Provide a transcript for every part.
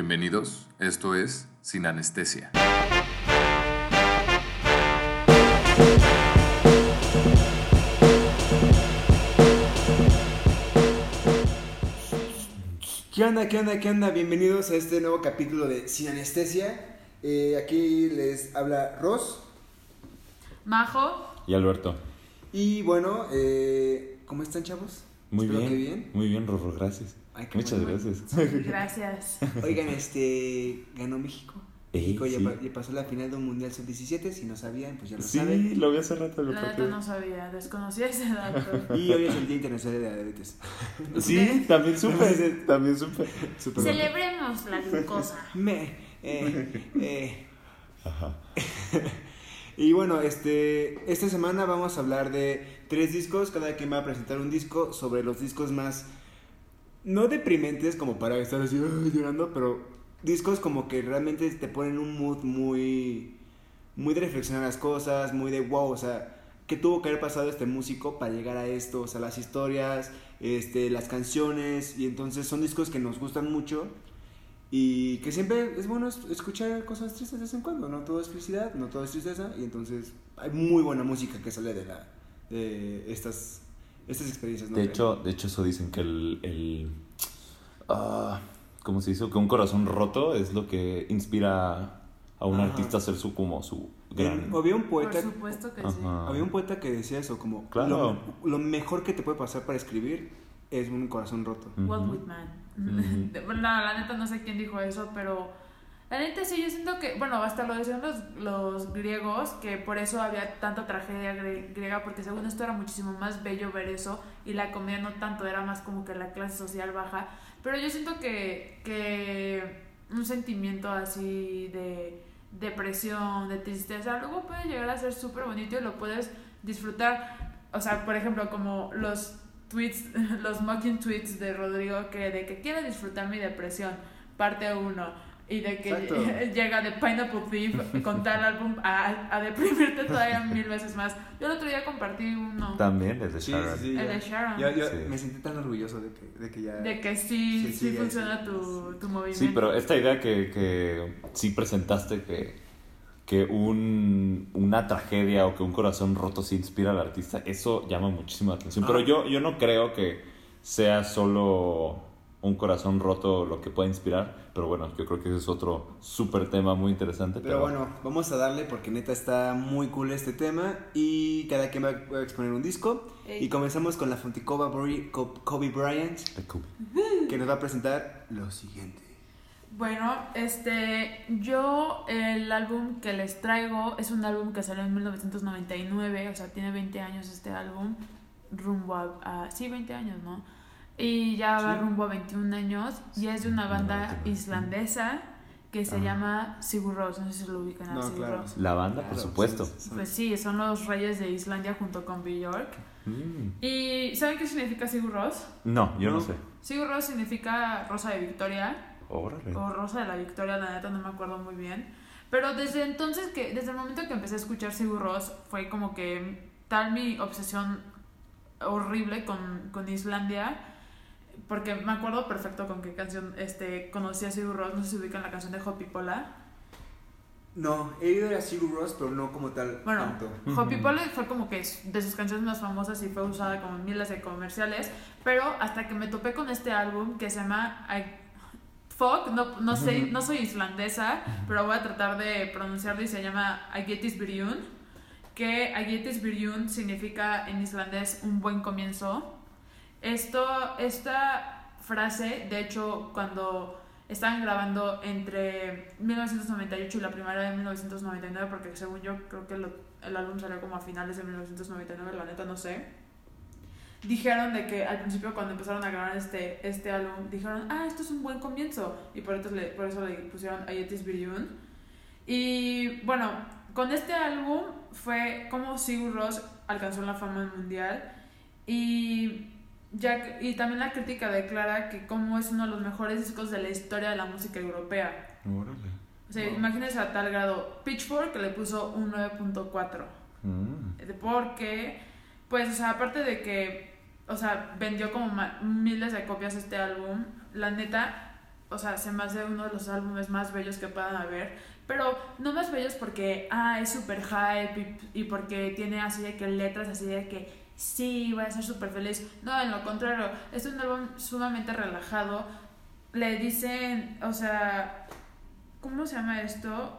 Bienvenidos, esto es Sin Anestesia. ¿Qué onda, qué onda, qué onda? Bienvenidos a este nuevo capítulo de Sin Anestesia. Eh, aquí les habla Ross. Majo. Y Alberto. Y bueno, eh, ¿cómo están, chavos? Muy Espero bien, que bien. Muy bien, Rorro, gracias. Ay, qué Muchas bueno. gracias. Gracias. Oigan, este. Ganó México. Ey, México ya, sí. ya pasó la final de un Mundial Sub-17. Si no sabían, pues ya lo Sí, saben. lo vi hace rato el La no sabía, desconocía ese dato. Y hoy es el Día Internacional de la Diabetes. Sí, también supe, también supe. Súper Celebremos la glucosa. Me. Eh, eh. Ajá. Y bueno, este, esta semana vamos a hablar de tres discos. Cada quien va a presentar un disco sobre los discos más, no deprimentes como para estar así llorando, pero discos como que realmente te ponen un mood muy, muy de reflexionar las cosas, muy de wow, o sea, ¿qué tuvo que haber pasado este músico para llegar a esto? O sea, las historias, este, las canciones, y entonces son discos que nos gustan mucho. Y que siempre es bueno es- escuchar cosas tristes de vez en cuando, no todo es felicidad, no todo es tristeza, y entonces hay muy buena música que sale de la de estas estas experiencias, ¿no? De hecho, de hecho eso dicen que el, el ah, ¿cómo se dice? Que un corazón roto es lo que inspira a un Ajá. artista a hacer su como su gran había un Por poeta supuesto que sí. Había un poeta que decía eso como Claro. lo, lo mejor que te puede pasar para escribir es un corazón roto. Walt. Whitman. Bueno, la neta no sé quién dijo eso, pero la neta sí, yo siento que, bueno, hasta lo decían los, los griegos, que por eso había tanta tragedia griega, porque según esto era muchísimo más bello ver eso, y la comedia no tanto, era más como que la clase social baja. Pero yo siento que, que un sentimiento así de depresión, de tristeza, luego puede llegar a ser súper bonito y lo puedes disfrutar. O sea, por ejemplo, como los tweets, los mocking tweets de Rodrigo que de que quiere disfrutar mi depresión, parte 1. Y de que Exacto. llega de Pineapple Thief con tal álbum a, a deprimirte todavía mil veces más. Yo el otro día compartí uno. También es de Sharon. sí, sí. El ya. de Sharon. Yo, yo Sí. me sentí tan orgulloso de que, de que ya De que sí, Sí, sí, sí, funciona sí, tu, sí. tu movimiento. Sí, pero esta idea que, que sí presentaste que, que un, una tragedia o que un corazón roto sí inspira al artista, eso llama muchísimo la atención. Pero Ah. yo, yo no creo que sea solo un corazón roto lo que pueda inspirar, pero bueno, yo creo que ese es otro súper tema muy interesante. Pero bueno, vamos a darle porque neta está muy cool este tema y cada quien va va a exponer un disco. Ey. Y comenzamos con la Fonticova Bri- Kobe Bryant que nos va a presentar lo siguiente. Bueno, este, yo el álbum que les traigo es un álbum que salió en 1999, o sea, tiene 20 años este álbum, rumbo a, a- sí, 20 años, ¿no? Y ya va Sí. rumbo a 21 años y es de una banda 99. islandesa que se Ah. llama Sigur Rós, no sé si lo ubican a No, Sigur claro. Rós. La banda, por supuesto. son- Pues sí, son los reyes de Islandia junto con Björk. Mm. ¿Y saben qué significa Sigur Rós? No, yo no, No. sé. Sigur Rós significa Rosa de Victoria Órale. o Rosa de la Victoria, la neta no me acuerdo muy bien. Pero desde entonces, que desde el momento que empecé a escuchar Sigur Rós, fue como que tal mi obsesión horrible con, con Islandia. Porque me acuerdo perfecto con qué canción este, conocí a Sigur Rós, no sé si ubican la canción de Hopi Pola. No, he ido a Sigur Rós, pero no como tal Bueno, tanto. Hopi Pola fue como que de sus canciones más famosas y fue usada como en miles de comerciales, pero hasta que me topé con este álbum que se llama I- Fuck, no, no, sé, no soy islandesa, pero voy a tratar de pronunciarlo y se llama Agetis Byrjun, que Agetis Byrjun significa en islandés un buen comienzo. Esto, esta frase, de hecho, cuando estaban grabando entre 1998 y la primera de 1999, porque según yo creo que lo- el álbum salió como a finales de 1999, la neta no sé. Dijeron de que al principio cuando empezaron a grabar este, este álbum, dijeron, ah, esto es un buen comienzo. Y por eso le, por eso le pusieron Ayetis Biriun. Y bueno, con este álbum fue como Sigur Rós alcanzó la fama mundial. Y, ya, que- y también la crítica declara que como es uno de los mejores discos de la historia de la música europea. Órale. O sea, Wow. imagínense a tal grado. Pitchfork le puso un 9.4. Mm. Porque, pues, o sea, aparte de que, o sea, vendió como miles de copias este álbum, la neta, o sea, se me hace uno de los álbumes más bellos que puedan haber. Pero no más bellos porque, ah, es súper hype y, y porque tiene así de que letras así de que sí, voy a ser súper feliz. No, en lo contrario, es un álbum sumamente relajado. Le dicen, o sea, ¿cómo se llama esto?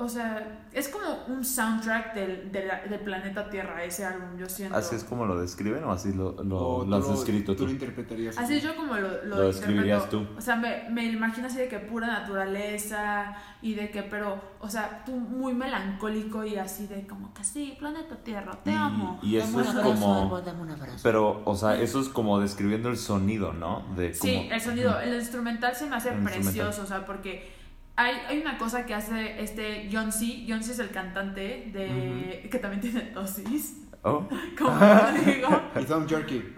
O sea, es como un soundtrack del, de la- del planeta Tierra, ese álbum, yo siento. ¿Así es como lo describen o así lo, lo, lo has tú lo- escrito tú tú? lo interpretarías. Así yo como lo, lo, Lo describirías tú. O sea, me, me imagino así de que pura naturaleza y de que, pero, o sea, tú muy melancólico y así de como que sí, planeta Tierra, te Y- amo. Y eso Dame un es abrazo, como... árbol, dame un abrazo. Pero, o sea, eso es como describiendo el sonido, ¿no? De Sí, como- el sonido, el instrumental se me hace precioso, o sea, porque hay, hay una cosa que hace este John C. John C. es el cantante de que también tiene tosis, Oh, como digo. Y Tom Jerky.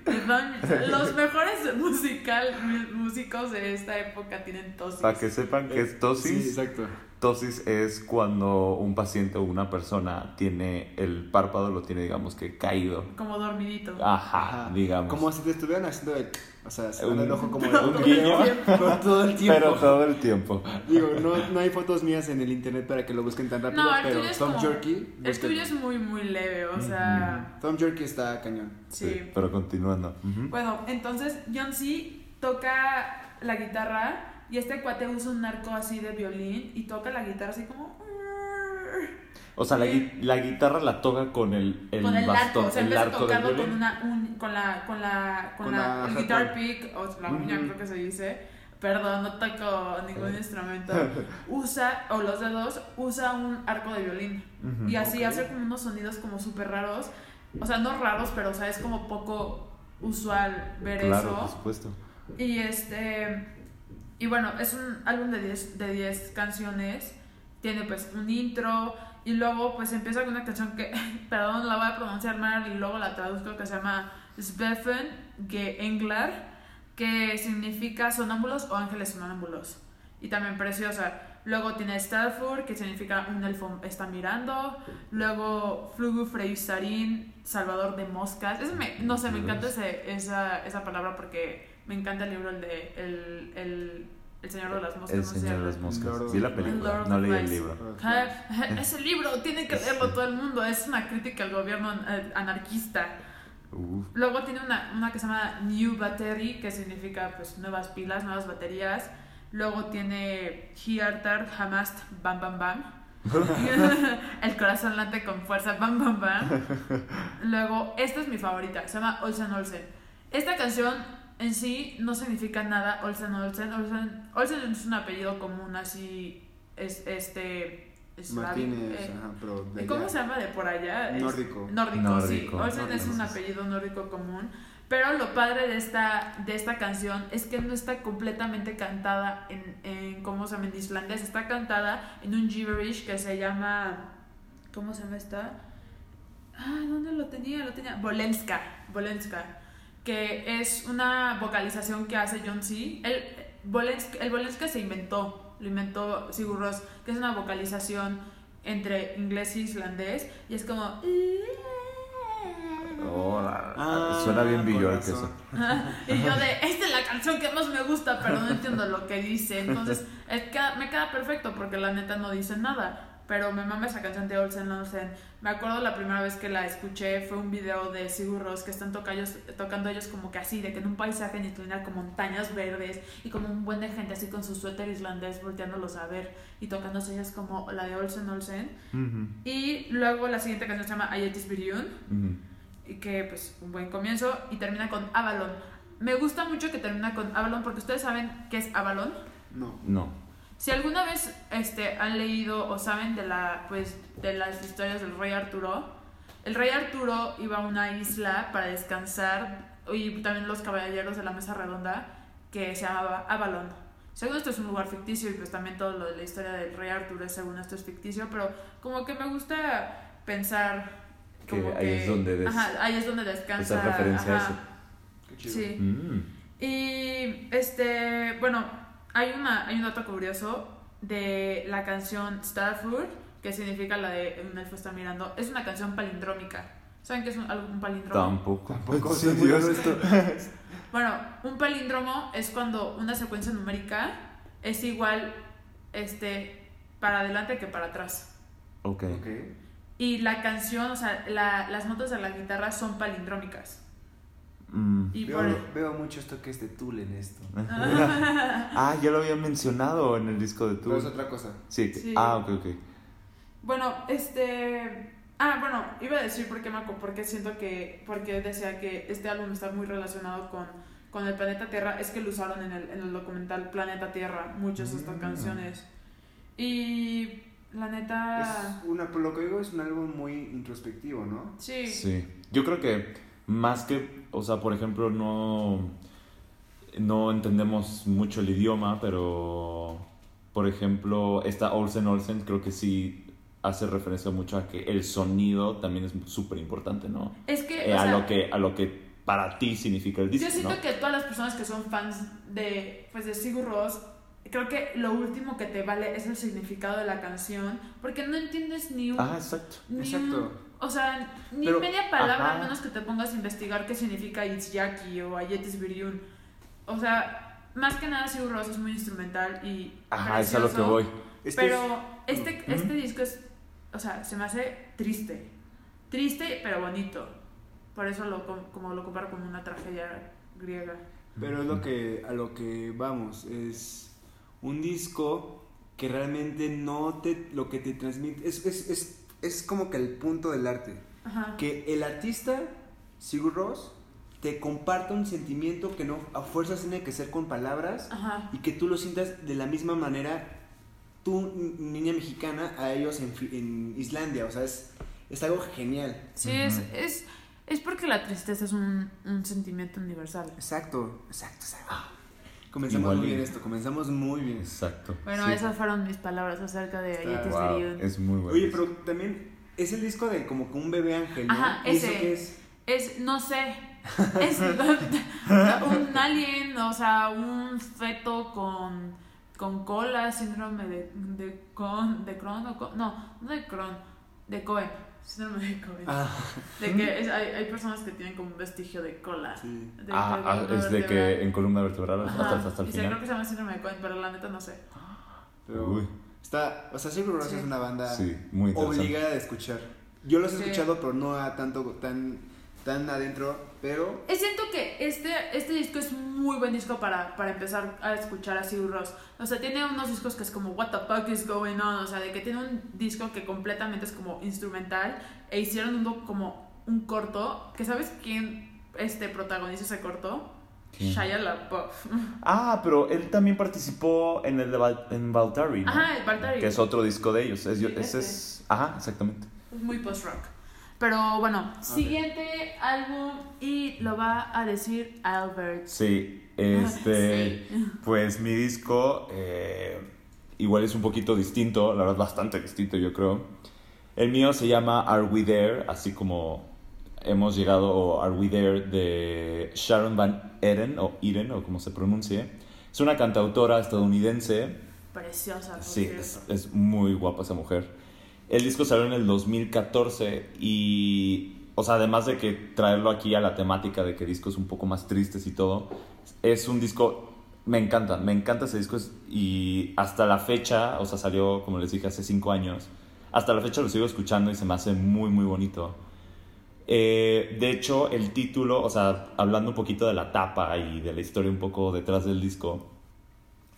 Los mejores musical músicos de esta época tienen tosis. para que sepan que es tosis. Sí, exacto. Tosis es cuando un paciente o una persona tiene el párpado, lo tiene, digamos que caído. Como dormidito. Ajá, Ajá. digamos. Como si te estuvieran haciendo el. O sea, se Un- el ojo como Pero un todo guiño. el tiempo. Pero todo el tiempo. Pero todo el tiempo. Digo, no, no hay fotos mías en el internet para que lo busquen tan rápido, No, pero Tom como- Jerky. El tuyo es muy, muy leve, o sea. Tom Jerky está cañón. Sí. Pero continuando. Ujú. Bueno, entonces John C. toca la guitarra y este cuate usa un arco así de violín y toca la guitarra así como. O sea, la, gui- la guitarra la toca con el, el con el bastón, arco, o sea, en el vez de arco del tocarlo con violín. una un- con la con la con, Con la, la el hardcore. guitar pick o la uña creo que se dice. Perdón, no toco ningún instrumento. Usa o los dedos usa un arco de violín y así hace como unos sonidos como súper raros. O sea, no raros, pero o sea, es como poco usual ver Claro, eso. por supuesto. Y este. Y bueno, es un álbum de 10 de 10 canciones. Tiene pues un intro. Y luego pues empieza con una canción que, perdón, la voy a pronunciar mal y luego la traduzco que se llama Sveffen Englar, que significa sonámbulos o ángeles sonámbulos. Y también preciosa. Luego tiene Stelfur, que significa un elfo está mirando. Luego Flugu Freysarin, salvador de moscas. Ese me- no sé, me encanta ese- esa, esa palabra porque me encanta el libro, el de El, el, el Señor de las Moscas. El ¿cómo se Señor de las Moscas. Lord Vi la película, no leí el libro. Ese libro tiene que leerlo todo el mundo. Es una crítica al gobierno anarquista. Uf. Luego tiene una, una que se llama New Battery, que significa pues nuevas pilas, nuevas baterías. Luego tiene Hiartar Hamast Bam Bam Bam. El corazón late con fuerza Bam Bam Bam. Luego, esta es mi favorita, se llama Olsen Olsen. Esta canción en sí no significa nada, Olsen Olsen. Olsen, Olsen es un apellido común, así es este. Es Martínez, eh, ajá, pero de ¿Cómo allá. se llama de por allá? Es- Nórdico. Nórdico, Nórdico, sí. Olsen es un apellido nórdico común. Pero lo padre de esta, de esta canción es que no está completamente cantada en, en ¿cómo se llama? En islandés. Está cantada en un gibberish que se llama... ¿Cómo se llama esta? Ah, ¿dónde lo tenía? Lo tenía. Bolenska. Bolenska. Que es una vocalización que hace John C. El el Bolenska se inventó. Lo inventó Sigur Rós. Que es una vocalización entre inglés e islandés. Y es como... Hola. Ah, Suena bien Bjork eso. y yo de, esta es la canción que más me gusta, pero no entiendo lo que dice. Entonces, es que me queda perfecto porque la neta no dice nada. Pero me mama esa canción de Olsen Olsen. Me acuerdo la primera vez que la escuché fue un video de Sigur Rós que están toca ellos- tocando ellos como que así, de que en un paisaje en Islandia con montañas verdes y como un buen de gente así con su suéter islandés volteándolos a ver y tocándose ellas como la de Olsen Olsen. Ujú, Y luego la siguiente canción se llama Ayetis Viryun ujú. y que pues un buen comienzo y termina con Avalon. Me gusta mucho que termina con Avalon porque ustedes saben qué es Avalon. No. No. Si alguna vez este, han leído o saben de la pues de las historias del rey Arturo, el rey Arturo iba a una isla para descansar y también los caballeros de la mesa redonda que se llamaba Avalon. Según esto es un lugar ficticio y pues también todo lo de la historia del rey Arturo es según esto es ficticio, pero como que me gusta pensar Que ahí es donde des- ajá, ahí es donde descansa. Esa referencia a eso. Qué chido. Sí. Mm. Y este, bueno, hay una hay un dato curioso de la canción Starfur, que significa la de un elfo está mirando. Es una canción palindrómica. ¿Saben qué es un, algo- un palíndromo? Tampoco. Tampoco Sí, Dios. honesto. Bueno, un palíndromo es cuando una secuencia numérica es igual este, para adelante que para atrás. Ok. Ok. Y la canción, o sea, la- las notas de la guitarra son palindrómicas. Mm. Y por Veo, veo muchos toques de Tool en esto. ah, ya lo habían mencionado en el disco de Pero es Tool. otra cosa. Sí. Sí. Ah, ok, ok. Bueno, este. Ah, bueno, iba a decir por qué, me, porque siento que. Porque decía que este álbum está muy relacionado con, con el planeta Tierra. Es que lo usaron en el, en el documental Planeta Tierra, muchas de estas Mm. canciones. Y. La neta. Es una, por lo que digo, es un álbum muy introspectivo, ¿no? Sí. Sí. Yo creo que más que, o sea, por ejemplo, no, no entendemos mucho el idioma, pero, por ejemplo, esta Olsen Olsen creo que sí hace referencia mucho a que el sonido también es súper importante, ¿no? Es que. Eh, o a, sea, lo que, a lo que para ti significa el disco, Yo siento ¿no? que todas las personas que son fans de, pues, de Sigur Rós, creo que lo último que te vale es el significado de la canción, porque no entiendes ni un... Ah, exacto. ni Exacto. un- o sea, ni Pero- media palabra, ajá. al menos que te pongas a investigar qué significa Itzjaki o Ayetis Viryun. O sea, más que nada Sigur Rós es muy instrumental y Ajá, es a lo que voy. Es que Pero es- este, este disco es, o sea, se me hace triste. Triste, pero bonito. Por eso lo, com- como lo comparo con una tragedia griega. Pero es lo que, a lo que vamos, es un disco que realmente no te, lo que te transmite, es, es, es, es como que el punto del arte, Ajá. que el artista, Sigur Rós, te comparta un sentimiento que no a fuerzas tiene que ser con palabras Ajá. y que tú lo sientas de la misma manera, tú, ni- niña mexicana, a ellos en, en Islandia, o sea, es, es algo genial. Sí, es, es, es porque la tristeza es un, un sentimiento universal. Exacto, exacto, exacto. Comenzamos Igual muy bien esto, comenzamos muy bien. Exacto. Bueno, Sí. esas fueron mis palabras acerca de Ayetis Wow, es muy bueno. Oye, pero también es el disco de como que un bebé ángel, ¿no? Ajá, ¿Y eso ese. qué es? Es, no sé, es un alien, o sea, un feto con, con cola, síndrome de, de, con, de Crohn, no, no de Crohn, de Cohen, síndrome de Cohen. Ah, De que es- hay, hay personas que tienen como un vestigio de cola. sí. de Ah, ah, columna es de que vertebral. en columna vertebral Ajá, hasta, hasta el y se creo final. que se llama síndrome de Cohen, pero la neta no sé. Pero Uy. está, o sea, Sigur Rós Sí. es una banda Sí, muy interesante. obligada de escuchar. Yo los he Sí. escuchado, pero no a tanto, tan, tan adentro, pero Eh, Siento que este, este disco es muy buen disco para, para empezar a escuchar a Sigur Rós. O sea, tiene unos discos que es como What the fuck is going on. O sea, de que tiene un disco que completamente es como instrumental. E hicieron un como un corto. Que sabes quién este, protagoniza ese corto? ¿Quién? Shia LaBeouf. Ah, pero él también participó en el de Val- en Valtari, ¿no? Ajá, el Valtteri. Que es otro disco de ellos. Es, Sí, ese ese. es. Ajá, exactamente. Muy post-rock. Pero bueno, siguiente álbum y lo va a decir Albert. Sí, este. Sí. Pues mi disco eh, igual es un poquito distinto, la verdad bastante distinto yo creo. El mío se llama Are We There, así como hemos llegado, o Are We There, de Sharon Van Eden, o Eden, o como se pronuncie. Es una cantautora estadounidense. Preciosa, Sí, es, es muy guapa esa mujer. El disco salió en el 2014 y, o sea, además de que traerlo aquí a la temática de que discos un poco más tristes y todo, es un disco, me encanta, me encanta ese disco y hasta la fecha, o sea, salió, como les dije, hace cinco años, hasta la fecha lo sigo escuchando y se me hace muy, muy bonito. Eh, de hecho, el título, o sea, hablando un poquito de la tapa y de la historia un poco detrás del disco,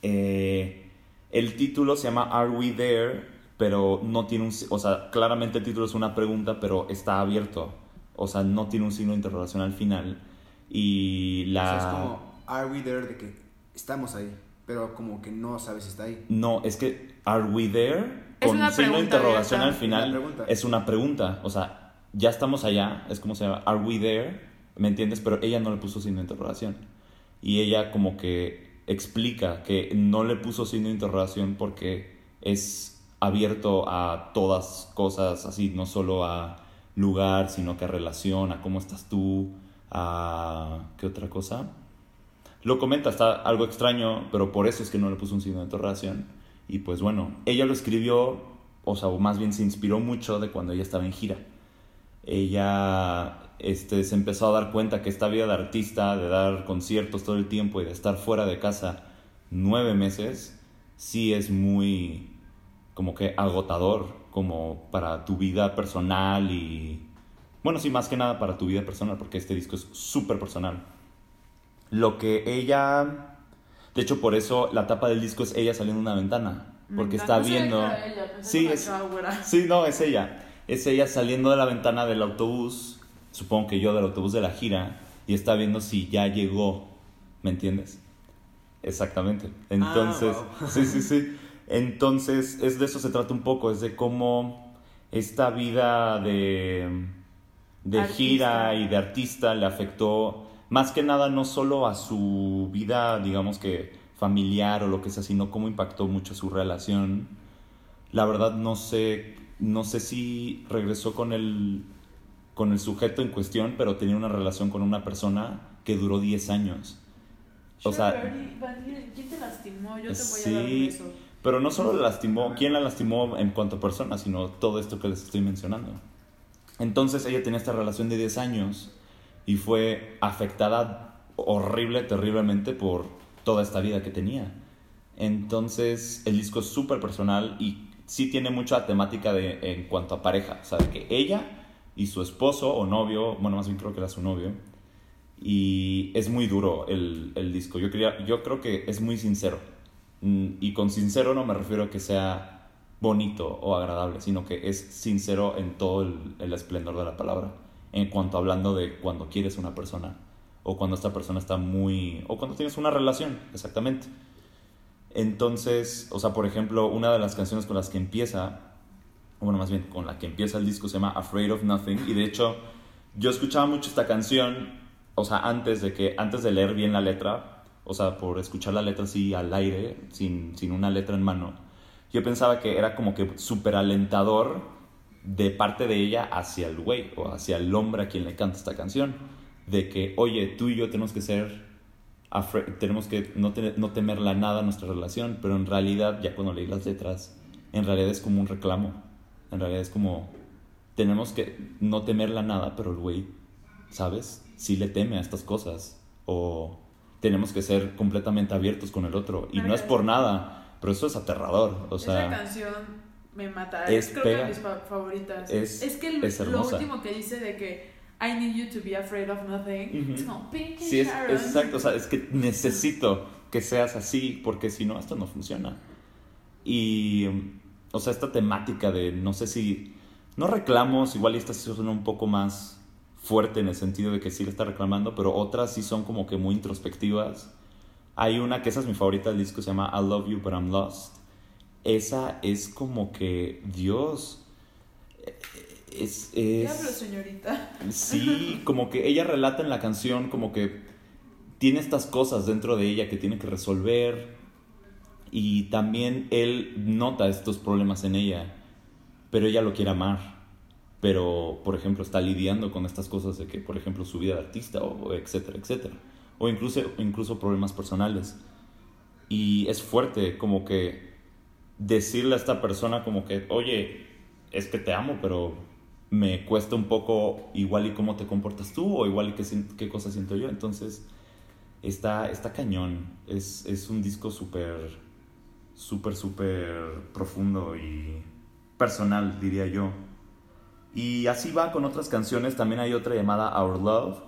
eh, el título se llama Are We There, pero no tiene un, o sea, claramente el título es una pregunta, pero está abierto, o sea, no tiene un signo de interrogación al final. Y o la sea, es como Are we there de que estamos ahí, pero como que no sabes si está ahí. no es que Are We There Es con una signo de interrogación abierta. al final es una pregunta, o sea, ya estamos allá, es como se llama Are We There, ¿me entiendes? Pero ella no le puso signo de interrogación. Y ella como que explica que no le puso signo de interrogación porque es abierto a todas cosas así, no solo a lugar, sino que a relación, a cómo estás tú, a qué otra cosa. Lo comenta, está algo extraño, pero por eso es que no le puso un signo de interrogación. Y pues bueno, ella lo escribió, o sea, o más bien se inspiró mucho de cuando ella estaba en gira. ella este, se empezó a dar cuenta que esta vida de artista, de dar conciertos todo el tiempo y de estar fuera de casa nueve meses, sí es muy como que agotador como para tu vida personal y bueno, sí, más que nada para tu vida personal, porque este disco es súper personal. Lo que ella, de hecho por eso la tapa del disco es ella saliendo de una ventana, Me porque está No viendo... ella, Sí, es-. Sí, no, es ella. Es ella saliendo de la ventana del autobús, supongo que yo del autobús de la gira, y está viendo si ya llegó, ¿me entiendes? Exactamente. Entonces, wow. sí, sí, sí. Entonces, es de eso se trata un poco, es de cómo esta vida de, de Artista. gira y de artista le afectó más que nada no solo a su vida, digamos que familiar o lo que sea, sino cómo impactó mucho su relación. La verdad no sé, no sé si regresó con el, con el sujeto en cuestión, pero tenía una relación con una persona que duró 10 años. O sea, Sure, ¿quién te lastimó? Yo te voy a dar un beso. Pero no solo le lastimó, ¿quién la lastimó en cuanto a persona? Sino todo esto que les estoy mencionando. Entonces ella tenía esta relación de 10 años y fue afectada horrible, terriblemente por toda esta vida que tenía. Entonces el disco es súper personal y sí tiene mucha temática de, en cuanto a pareja. De que ella y su esposo o novio, bueno, más bien creo que era su novio, y es muy duro el, el disco. Yo, quería, yo creo que es muy sincero. Mm, Y con sincero no me refiero a que sea bonito o agradable, sino que es sincero en todo el, el esplendor de la palabra. En cuanto hablando de cuando quieres una persona o cuando esta persona está muy... o cuando tienes una relación, exactamente. Entonces, o sea, por ejemplo, una de las canciones con las que empieza, bueno, más bien con la que empieza el disco se llama Afraid of Nothing y de hecho yo escuchaba mucho esta canción, o sea, antes de que antes de leer bien la letra, o sea, por escuchar la letra así al aire, sin, sin una letra en mano, yo pensaba que era como que súper alentador de parte de ella hacia el güey o hacia el hombre a quien le canta esta canción, de que, oye, tú y yo tenemos que ser tenemos que no, tener- no temerla nada a nuestra relación, pero en realidad, ya cuando leí las letras, en realidad es como un reclamo. En realidad es como, tenemos que no temerla nada, pero el güey, ¿sabes? Sí le teme a estas cosas. O tenemos que ser completamente abiertos con el otro. Y no es por nada, pero eso es aterrador. O sea, Esa canción me mata. es Es creo pega. que de mis fa- favoritas. Es- que el- es lo último que dice de que I need you to be afraid of nothing. Ujú. Es como Sí, es, exacto, o sea, es que necesito que seas así, porque si no, esto no funciona. Y, o sea, esta temática de, no sé si, no reclamos, igual esta sí suena un poco más fuerte en el sentido de que sí le está reclamando, pero otras sí son como que muy introspectivas. Hay una que esa es mi favorita del disco, se llama I Love You But I'm Lost. Esa es como que, Dios, es... ¿Qué es hablo, señorita? Sí, como que ella relata en la canción como que tiene estas cosas dentro de ella que tiene que resolver y también él nota estos problemas en ella, pero ella lo quiere amar. Pero, por ejemplo, está lidiando con estas cosas de que, por ejemplo, su vida de artista o etcétera, etcétera. O incluso, incluso problemas personales. Y es fuerte como que decirle a esta persona como que, oye, es que te amo, pero me cuesta un poco igual y cómo te comportas tú o igual y qué, qué cosas siento yo. Entonces, está, está cañón. Es, es un disco súper, súper, súper profundo y personal, diría yo. Y así va con otras canciones. También hay otra llamada Our Love.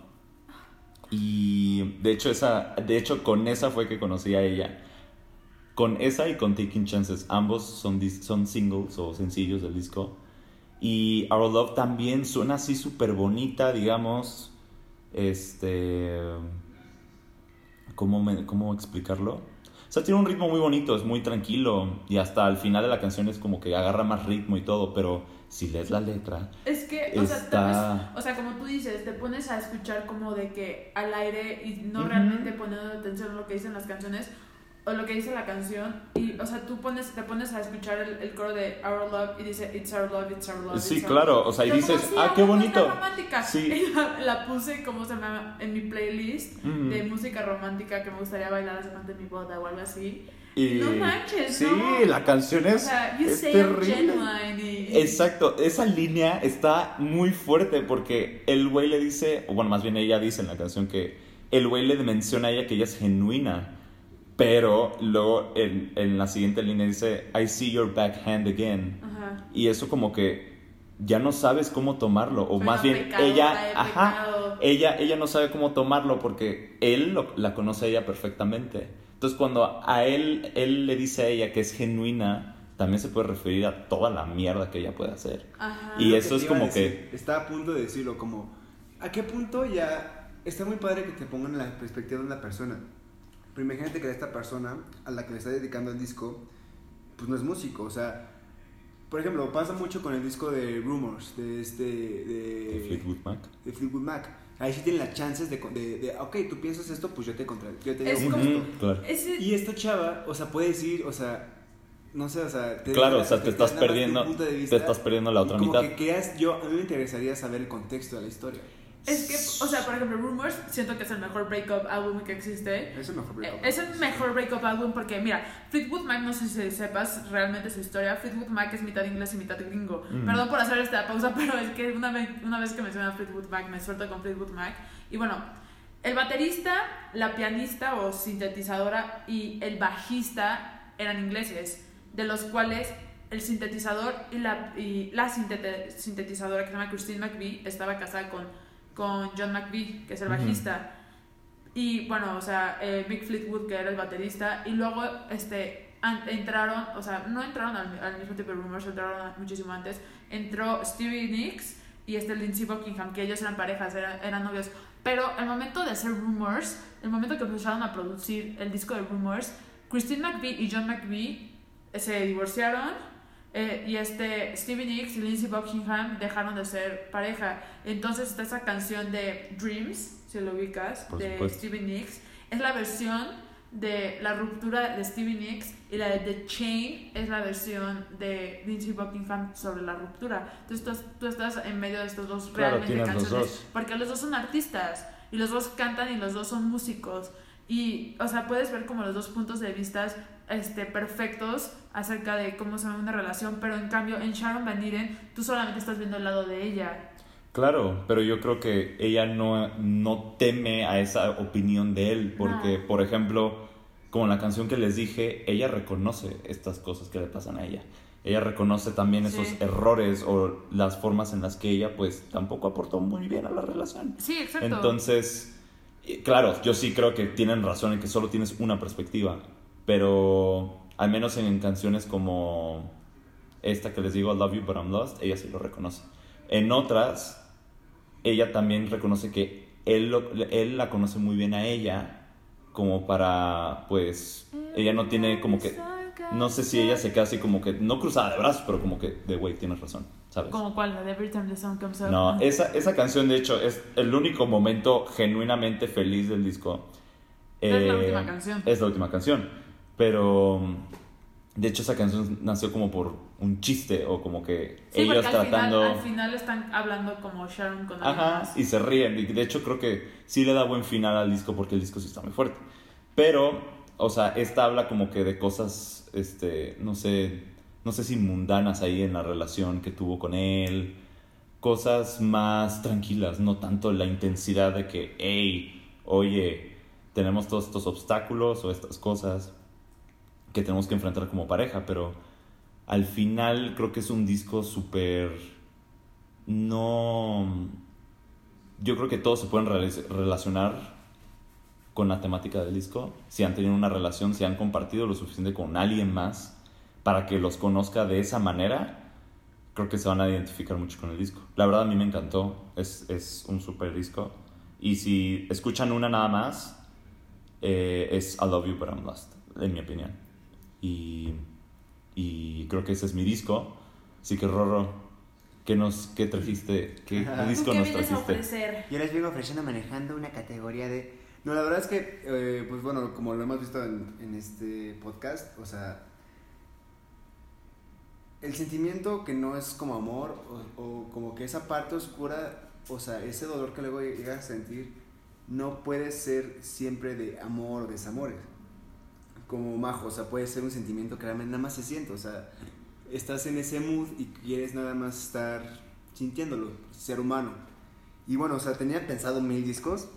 Y de hecho, esa, de hecho con esa fue que conocí a ella. Con esa y con Taking Chances. Ambos son, son singles o sencillos del disco. Y Our Love también suena así súper bonita, digamos. Este. ¿cómo, me- ¿Cómo explicarlo? O sea, tiene un ritmo muy bonito, es muy tranquilo. Y hasta al final de la canción es como que agarra más ritmo y todo. Pero si lees la letra. Es que, o sea, Está- pones- o sea, como tú dices, te pones a escuchar como de que al aire y no Ujú. realmente poniendo atención a lo que dicen las canciones o lo que dice la canción y, o sea, tú pones, te pones a escuchar el, el coro de Our Love y dice It's Our Love, It's Our Love. Sí, it's our claro, love". o sea, y Yo como, dices, "Sí, "Ah, qué bonito". romántica. Sí. Y la, la puse, como se llama, en mi playlist de música romántica que me gustaría bailar cuenta en mi boda o algo así. Y, No manches, Sí, no. la canción O es, sea, you es say terrible. y- Exacto, esa línea está muy fuerte porque el güey le dice, o bueno, más bien ella dice en la canción que el güey le menciona a ella que ella es genuina, pero luego en, en la siguiente línea dice, I see your backhand again. Ajá. Y eso como que ya no sabes cómo tomarlo, o más bien ella, ajá, ella, ella no sabe cómo tomarlo porque él lo- la conoce a ella perfectamente. Entonces cuando a él, él le dice a ella que es genuina, también se puede referir a toda la mierda que ella puede hacer. Ajá. Y Lo eso es como decir, que... Está a punto de decirlo, como. ¿A qué punto ya.? Está muy padre que te pongan en la perspectiva de una persona. Pero imagínate que esta persona a la que le está dedicando el disco, pues no es músico. O sea, por ejemplo, pasa mucho con el disco de Rumors, de este. De, de Fleetwood Mac. de Fleetwood Mac. Ahí sí tienen las chances de, de, de, ok, tú piensas esto, pues yo te contra, yo te Es digo como- esto. Claro. Y esta chava, o sea, puede decir, o sea, no sé, o sea, te Claro, o sea, te estás perdiendo, punto de te estás perdiendo la otra como mitad. que creas, yo, a mí me interesaría saber el contexto de la historia. Es que, o sea, por ejemplo, Rumors, siento que es el mejor breakup álbum que existe. Es el mejor Eh, breakup. Es el mejor breakup álbum porque, mira, Fleetwood Mac, no sé si sepas realmente su historia. Fleetwood Mac es mitad inglés y mitad gringo. Mm. Perdón por hacer esta pausa, pero es que una vez, una vez que menciona Fleetwood Mac, me suelto con Fleetwood Mac. Y bueno, el baterista, la pianista o sintetizadora y el bajista eran ingleses, de los cuales el sintetizador y la, y la sintete- sintetizadora que se llama Christine McVie estaba casada con, con John McVie, que es el bajista. Y bueno, o sea, eh, Mick Fleetwood, que era el baterista, y luego este, entraron, o sea, no entraron al, al mismo tipo de rumors, entraron muchísimo antes. Entró Stevie Nicks y este Lindsey Buckingham, que ellos eran parejas, eran, eran novios. Pero el momento de hacer rumors, el momento que empezaron a producir el disco de rumors, Christine McVie y John McVie eh, se divorciaron. Eh, y este Stevie Nicks y Lindsey Buckingham dejaron de ser pareja. Entonces está esa canción de Dreams, si lo ubicas, Por de supuesto. Stevie Nicks. Es la versión de la ruptura de Stevie Nicks y la de The Chain es la versión de Lindsey Buckingham sobre la ruptura. Entonces tú, tú estás en medio de estos dos Claro, realmente los canciones dos. porque los dos son artistas y los dos cantan y los dos son músicos y o sea puedes ver como los dos puntos de vista este perfectos acerca de cómo se ve una relación pero en cambio en Sharon Van Etten tú solamente estás viendo el lado de ella Claro, pero yo creo que ella no, no teme a esa opinión de él, porque, No. por ejemplo, como la canción que les dije, ella reconoce estas cosas que le pasan a ella. Ella reconoce también Sí. esos errores o las formas en las que ella, pues, tampoco aportó muy bien a la relación. sí exacto Entonces, eh, claro, yo sí creo que tienen razón en que solo tienes una perspectiva, pero al menos en canciones como esta que les digo, I Love You But I'm Lost, ella sí lo reconoce. En otras, ella también reconoce que él, lo- él la conoce muy bien a ella, como para, pues, ella no tiene como que, no sé si ella se queda así como que, no cruzada de brazos, pero como que, de güey, tienes razón, ¿sabes? como cuál la de Every Time the Sun Comes Up No, esa, esa canción de hecho es el único momento genuinamente feliz del disco. Es la Eh, última canción. Es la última canción. Pero de hecho esa canción nació como por un chiste o como que Sí, ellos tratando... final, al final están hablando como Sharon con Ajá, más. y se ríen. Y de hecho creo que sí le da buen final al disco porque el disco sí está muy fuerte. Pero, o sea, esta habla como que de cosas, este, no sé, no sé si mundanas ahí en la relación que tuvo con él. Cosas más tranquilas, no tanto la intensidad de que, hey, oye, tenemos todos estos obstáculos o estas cosas que tenemos que enfrentar como pareja, pero al final creo que es un disco súper no yo creo que todos se pueden relacionar con la temática del disco si han tenido una relación si han compartido lo suficiente con alguien más para que los conozca de esa manera creo que se van a identificar mucho con el disco. La verdad a mí me encantó es, es un super disco. Y si escuchan una nada más eh, es I Love You But I'm Lost en mi opinión y, y creo que ese es mi disco así que Rorro ¿Qué, nos, qué trajiste? ¿Qué Ajá. disco ¿Tú qué nos vienes a trajiste? ofrecer? Yo les vengo ofreciendo manejando una categoría de... No, la verdad es que, eh, pues bueno, como lo hemos visto en, en este podcast, o sea, el sentimiento que no es como amor o, o como que esa parte oscura, o sea, ese dolor que luego llegas a sentir, no puede ser siempre de amor o desamores. Como majo, o sea, puede ser un sentimiento que nada más se siente, o sea, estás en ese mood y quieres nada más estar sintiéndolo, ser humano. Y bueno, o sea, tenía pensado mil discos,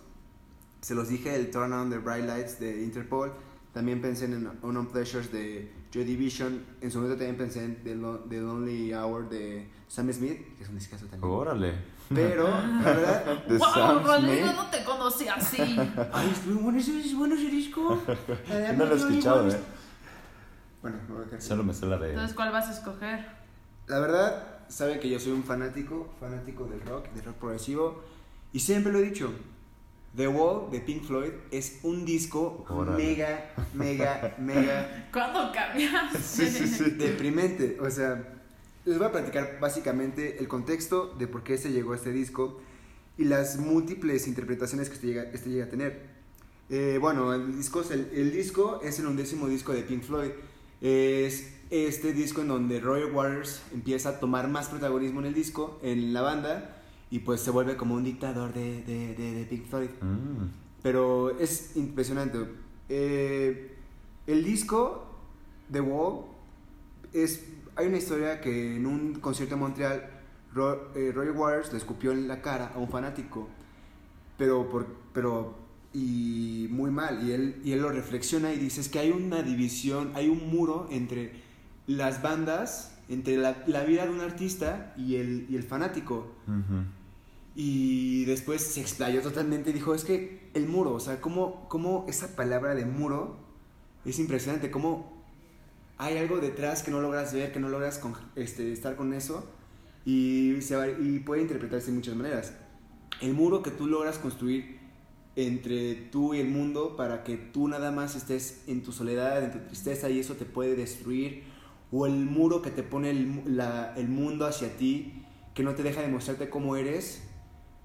se los dije, el Turn on the Bright Lights de Interpol, también pensé en Unknown Pleasures de Joy Division, en su momento también pensé en The Lonely Hour de Sam Smith, que es un discazo también. Órale. Pero, la verdad, De wow, Rodrigo, no te conocí así. ay, es muy bueno ese, es bueno ese disco. Yo no lo he escuchado, eh. Bueno, me voy a. Solo me sé la de. Entonces, ¿cuál vas a escoger? La verdad, sabe que yo soy un fanático, fanático del rock, del rock progresivo, y siempre lo he dicho. The Wall de Pink Floyd es un disco Órale. mega, mega, mega ¿Cuándo cambias? Sí, sí, sí. deprimente. O sea, les voy a platicar básicamente el contexto de por qué se llegó a este disco y las múltiples interpretaciones que este llega, este llega a tener. Eh, bueno, el disco, es el, el disco es el undécimo disco de Pink Floyd. Es este disco en donde Roy Waters empieza a tomar más protagonismo en el disco, en la banda, y pues se vuelve como un dictador de, de, de- de Pink Floyd. Mm. Pero es impresionante. Eh, el disco The Wall es. Hay una historia que en un concierto en Montreal, Ro- eh, Roy Waters le escupió en la cara a un fanático. Pero por. Pero. Y muy mal. Y él, y él lo reflexiona y dice: es que hay una división, hay un muro entre las bandas, entre la, la vida de un artista y el, y el fanático. Ujú. Y después se explayó totalmente y dijo, es que el muro, o sea, cómo, cómo esa palabra de muro es impresionante, cómo hay algo detrás que no logras ver, que no logras con- este, estar con eso y, se va- y puede interpretarse de muchas maneras. El muro que tú logras construir entre tú y el mundo para que tú nada más estés en tu soledad, en tu tristeza y eso te puede destruir, o el muro que te pone el, la- el mundo hacia ti, que no te deja demostrarte cómo eres,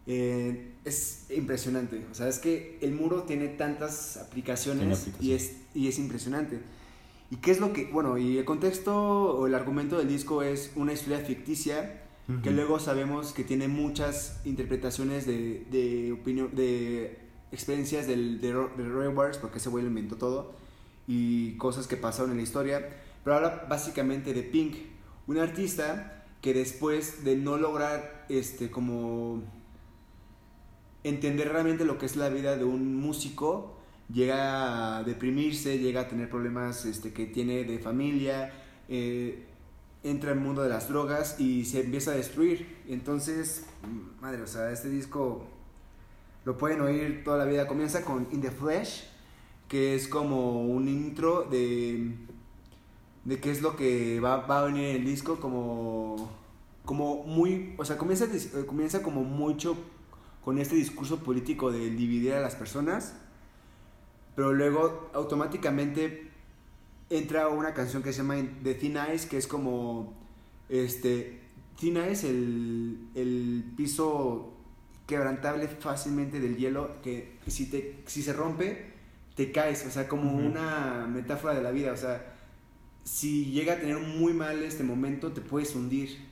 eh, es impresionante. O sea, es que el muro tiene tantas aplicaciones, Tiene aplicaciones. Y, es, y es impresionante. ¿Y qué es lo que, bueno, y el contexto o el argumento del disco es una historia ficticia que luego sabemos que tiene muchas interpretaciones de, de opinión, de experiencias del, de, de Roy Waters, porque ese güey lo inventó todo, y cosas que pasaron en la historia. Pero habla básicamente de Pink, un artista que después de no lograr, este, como entender realmente lo que es la vida de un músico, llega a deprimirse, llega a tener problemas este, que tiene de familia, eh, entra al mundo de las drogas y se empieza a destruir. Entonces, madre, o sea, este disco lo pueden oír toda la vida. Comienza con In the Flesh, que es como un intro de, de qué es lo que va, va a venir en el disco, como, como muy, o sea, comienza, comienza como mucho con este discurso político de dividir a las personas, pero luego automáticamente entra una canción que se llama The Thin Ice, que es como, este, Thin Ice, el, el piso quebrantable fácilmente del hielo, que si, te, si se rompe, te caes, o sea, como una metáfora de la vida, o sea, si llega a tener muy mal este momento, te puedes hundir.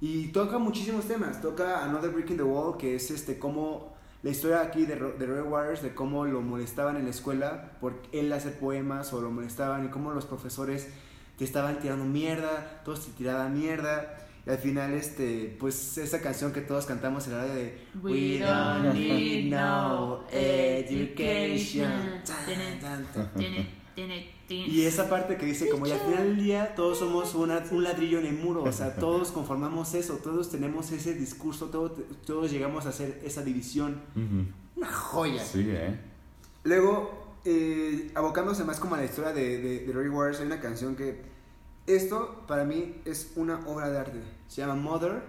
Y toca muchísimos temas. Toca Another Brick in the Wall, que es este cómo la historia aquí de, de Roy Waters, de cómo lo molestaban en la escuela por él hacer poemas o lo molestaban y cómo los profesores te estaban tirando mierda, todos te tiraban mierda. Y al final, este, pues esa canción que todos cantamos en la radio de We don't need no education. Y esa parte que dice como y al final del día todos somos una- un ladrillo en el muro, o sea, todos conformamos eso, todos tenemos ese discurso, todos, todos llegamos a hacer esa división. Una joya. Sí, ¿eh? Luego, eh, abocándose más como a la historia de, de, de Roy Waters, hay una canción que esto para mí es una obra de arte. Se llama Mother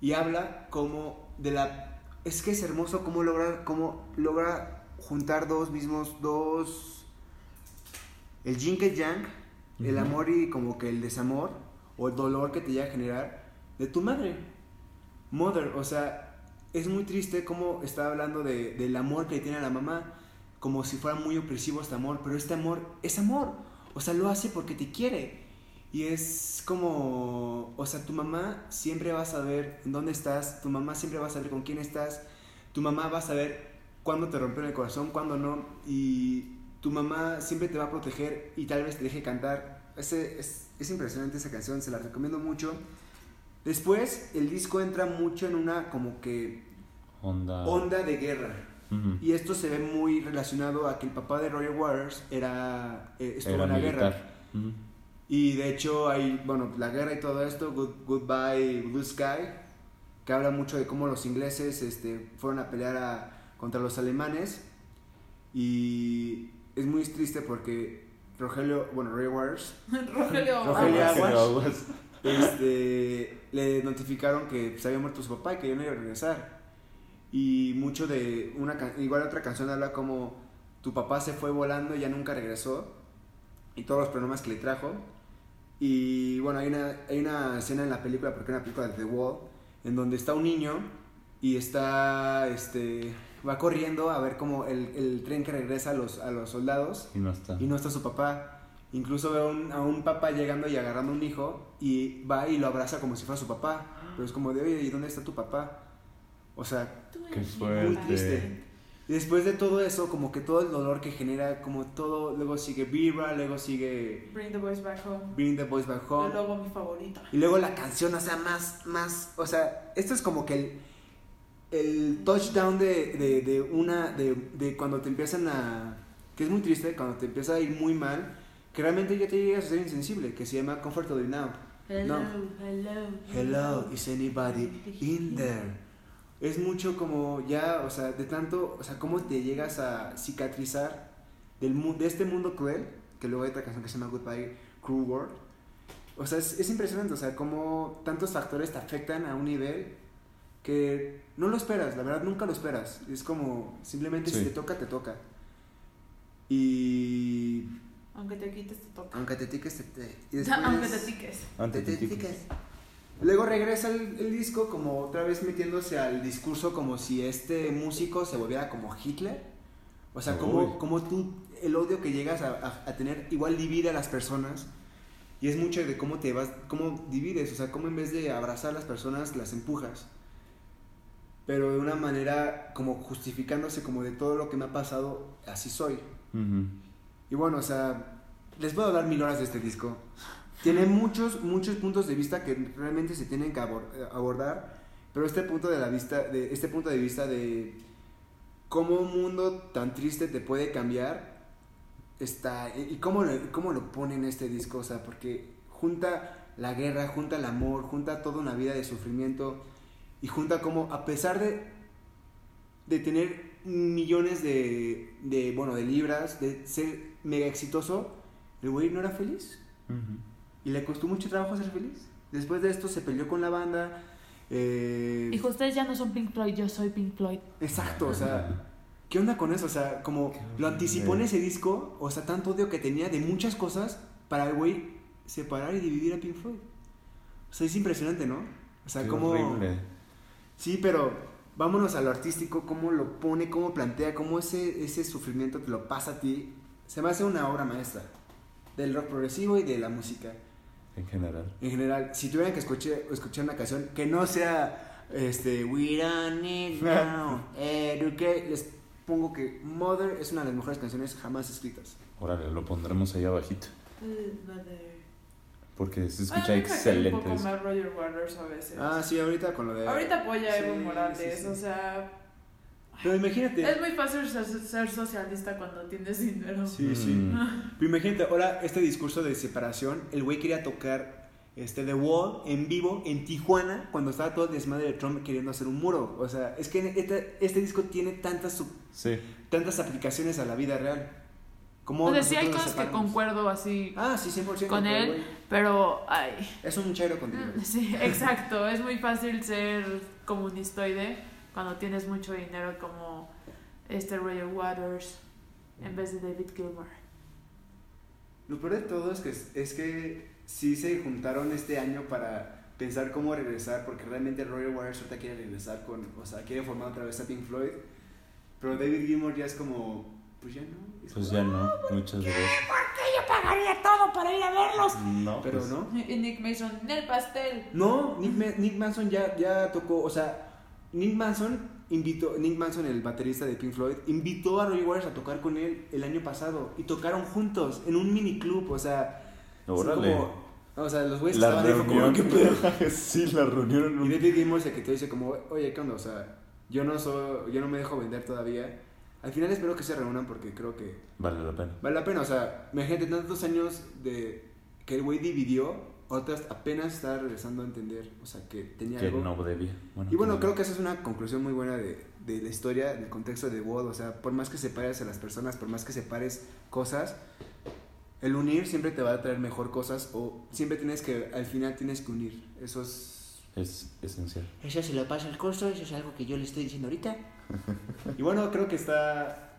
y habla como de la... Es que es hermoso cómo logra, cómo logra juntar dos mismos, dos... El yin que yang, el amor y como que el desamor o el dolor que te llega a generar de tu madre. Mother, o sea, es muy triste cómo está hablando de, del amor que tiene a la mamá, como si fuera muy opresivo este amor, pero este amor es amor, o sea, lo hace porque te quiere. Y es como, o sea, tu mamá siempre va a saber dónde estás, tu mamá siempre va a saber con quién estás, tu mamá va a saber cuándo te rompió el corazón, cuándo no, y tu mamá siempre te va a proteger y tal vez te deje cantar. Ese, es, es impresionante esa canción, se la recomiendo mucho. Después, el disco entra mucho en una como que Onda. onda de guerra. Y esto se ve muy relacionado a que el papá de Roger Waters era, eh, estuvo Era en la guerra. Y de hecho hay, bueno, la guerra y todo esto, Good- Goodbye Blue Sky, que habla mucho de cómo los ingleses este, fueron a pelear a- contra los alemanes. Y es muy triste porque Rogelio, bueno, Roger Waters, Rogelio. Rogelio Aguas. Este, le notificaron que se había muerto su papá y que ya no iba a regresar. Y mucho de una can- igual otra canción habla como tu papá se fue volando y ya nunca regresó y todos los problemas que le trajo. Y bueno, hay una, hay una escena en la película, porque es una película de The Wall, en donde está un niño y está, este, va corriendo a ver como el, el tren que regresa a los, a los soldados Y no está. y no está su papá. Incluso ve a un, a un papá llegando y agarrando a un hijo y va y lo abraza como si fuera su papá. Pero es como de, oye, ¿y dónde está tu papá? O sea, Qué papá. triste. y después de todo eso, como que todo el dolor que genera, como todo, luego sigue Vibra, luego sigue Bring the boys back home. Bring the Boys Back Y Home. luego mi favorita. Y luego la canción, o sea, más, más, o sea, esto es como que el, el touchdown de, de, de una, de, de cuando te empiezan a, que es muy triste, cuando te empieza a ir muy mal, que realmente ya te llegas a ser insensible, que se llama Comfortably Now. Hello, No. hello. Hello, is anybody in there? Es mucho como ya, o sea, de tanto, o sea, cómo te llegas a cicatrizar del de este mundo cruel, que luego hay otra canción que se llama Goodbye Cruel World. O sea, es, es impresionante, o sea, cómo tantos factores te afectan a un nivel que no lo esperas, la verdad nunca lo esperas. Es como, simplemente Sí. si te toca, te toca. Y Aunque te quites, te toca. aunque te tiques, te, te- y Aunque te tiques. Antes te- tiques. Luego regresa el, el disco como otra vez metiéndose al discurso como si este músico se volviera como Hitler. O sea, como, como tú, el odio que llegas a, a- a tener igual divide a las personas. Y es mucho de cómo te vas, cómo divides, o sea, cómo en vez de abrazar a las personas las empujas. Pero de una manera como justificándose como de todo lo que me ha pasado, así soy. Ujú. Y bueno, o sea, les puedo dar mil horas de este disco. Tiene muchos, muchos puntos de vista que realmente se tienen que eh, abordar, pero este punto de la vista, de este punto de vista de cómo un mundo tan triste te puede cambiar, está y y cómo lo, cómo lo pone en este disco, o sea, porque junta la guerra, junta el amor, junta toda una vida de sufrimiento y junta como a pesar de de tener millones de, de bueno, de libras, de ser mega exitoso, el güey no era feliz. Ujú. Y le costó mucho trabajo ser feliz. Después de esto se peleó con la banda. eh, Dijo, ustedes ya no son Pink Floyd, yo soy Pink Floyd. Exacto, o sea, ¿qué onda con eso? O sea, como Qué lo anticipó en ese disco, o sea, tanto odio que tenía de muchas cosas para el güey separar y dividir a Pink Floyd. O sea, es impresionante, ¿no? O sea, Qué como... horrible. Sí, pero vámonos a lo artístico, cómo lo pone, cómo plantea, cómo ese, ese sufrimiento te lo pasa a ti. Se me hace una obra maestra del rock progresivo y de la música En general. en general. Si tuvieran que escuchar, escuchar una canción que no sea este, We Don't Need No Educate, les pongo que Mother es una de las mejores canciones jamás escritas. Órale, lo pondremos ahí abajito. Porque se escucha Ah, cae excelente. Un poco más Roger Waters a veces. Ah, sí, ahorita con lo de. Ahorita apoya a Evo Morales, sí, sí. o sea, Pero imagínate. es muy fácil ser, ser socialista cuando tienes dinero. Sí, sí. Mm. Pero imagínate, ahora este discurso de separación, el güey quería tocar este, The Wall en vivo en Tijuana cuando estaba todo el desmadre de Trump queriendo hacer un muro. O sea, es que este, este disco tiene tantas, sub- Sí. tantas aplicaciones a la vida real. Como O sea, sí hay cosas que concuerdo así Ah, sí, 100%. con él, pero ay, Es un chairo contigo. sí, exacto, es muy fácil ser comunistoide cuando tienes mucho dinero como este Roger Waters en vez de David Gilmour. Lo peor de todo es que, es que sí se juntaron este año para pensar cómo regresar, porque realmente Roger Waters ahorita quiere regresar con, o sea, quiere formar otra vez a Pink Floyd, pero David Gilmour ya es como, pues ya no. Es Pues como, ya no. Muchas gracias. Pagaría todo para ir a verlos. No. Pero pues, no. Y Nick Mason, en el pastel. No, Nick, Ma- Nick Manson ya, ya tocó, o sea, Nick Manson invitó, Nick Manson, el baterista de Pink Floyd, invitó a Roger Waters a tocar con él el año pasado y tocaron juntos en un mini club, o sea, Órale. como- o sea, los güeyes estaban fue como, reunión. ¿qué pedo? sí, la reunión en Y un... David Gilmour es el que te dice como, oye, ¿qué onda? O sea, yo no soy, yo no me dejo vender todavía. Al final espero que se reúnan porque creo que Vale la pena. vale la pena. O sea, imagínate tantos años de que el güey dividió, otras apenas está regresando a entender, o sea, que tenía Que algo. no debía. Y bueno, que- creo que esa es una conclusión muy buena de, de la historia, del contexto de WOD. O sea, por más que separes a las personas, por más que separes cosas, el unir siempre te va a traer mejor cosas o siempre tienes que, al final tienes que unir. Eso es... Es esencial. Eso se lo pasa al curso, eso es algo que yo le estoy diciendo ahorita. Y bueno, creo que está...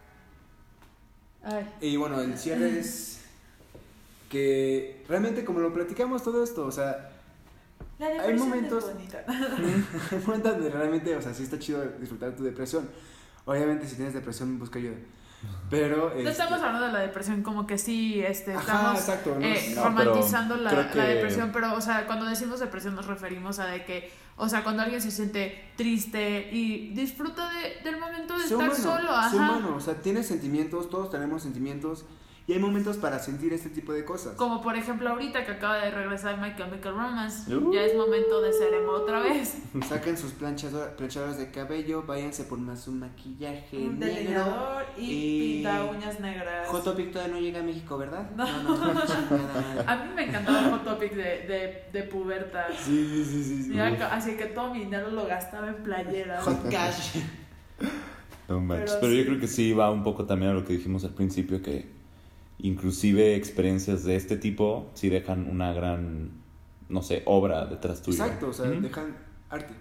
Ay. Y bueno, el cierre es que realmente como lo platicamos todo esto, o sea, La Hay momentos- hay momentos donde realmente, o sea, sí está chido disfrutar tu depresión. Obviamente si tienes depresión, busca ayuda. Pero... No este, estamos hablando de la depresión como que sí, este, Ajá, estamos exacto. ¿no? eh, No, romantizando la, la que- depresión, pero, o sea, cuando decimos depresión nos referimos a de que, o sea, cuando alguien se siente triste y disfruta de, del momento de estar humano, solo, ajá. humano, o sea, tienes sentimientos, todos tenemos sentimientos y hay momentos para sentir este tipo de cosas. Como por ejemplo ahorita que acaba de regresar My Chemical Romance, Uh. ya es momento de ser emo otra vez. Saquen sus planchador- planchadoras de cabello, váyanse por más un maquillaje Un negro. y, y- pinta uñas negras. Hot Topic todavía no llega a México, ¿verdad? No. no, no, madre. A mí me encantaba Hot Topic de, de, de puberta. Sí, sí, sí, sí. sí. Así que todo mi dinero lo gastaba en playeras. Hot Cash. No manches. Pero Pero, sí. yo creo que sí va un poco también a lo que dijimos al principio, que inclusive experiencias de este tipo sí dejan una gran, no sé, obra detrás tuyo. Exacto, o sea, dejan arte.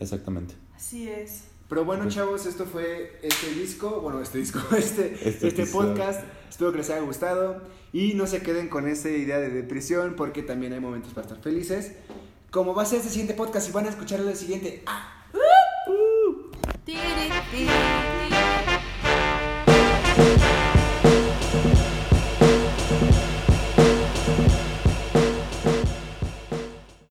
Exactamente. Así es. Pero bueno, Pues- chavos, esto fue este disco, bueno, este disco, este, Este este, podcast. Espero que les haya gustado y no se queden con esa idea de depresión porque también hay momentos para estar felices. Como va a ser este siguiente podcast y van a escuchar el siguiente. ¡Ah! Tiri, tiri.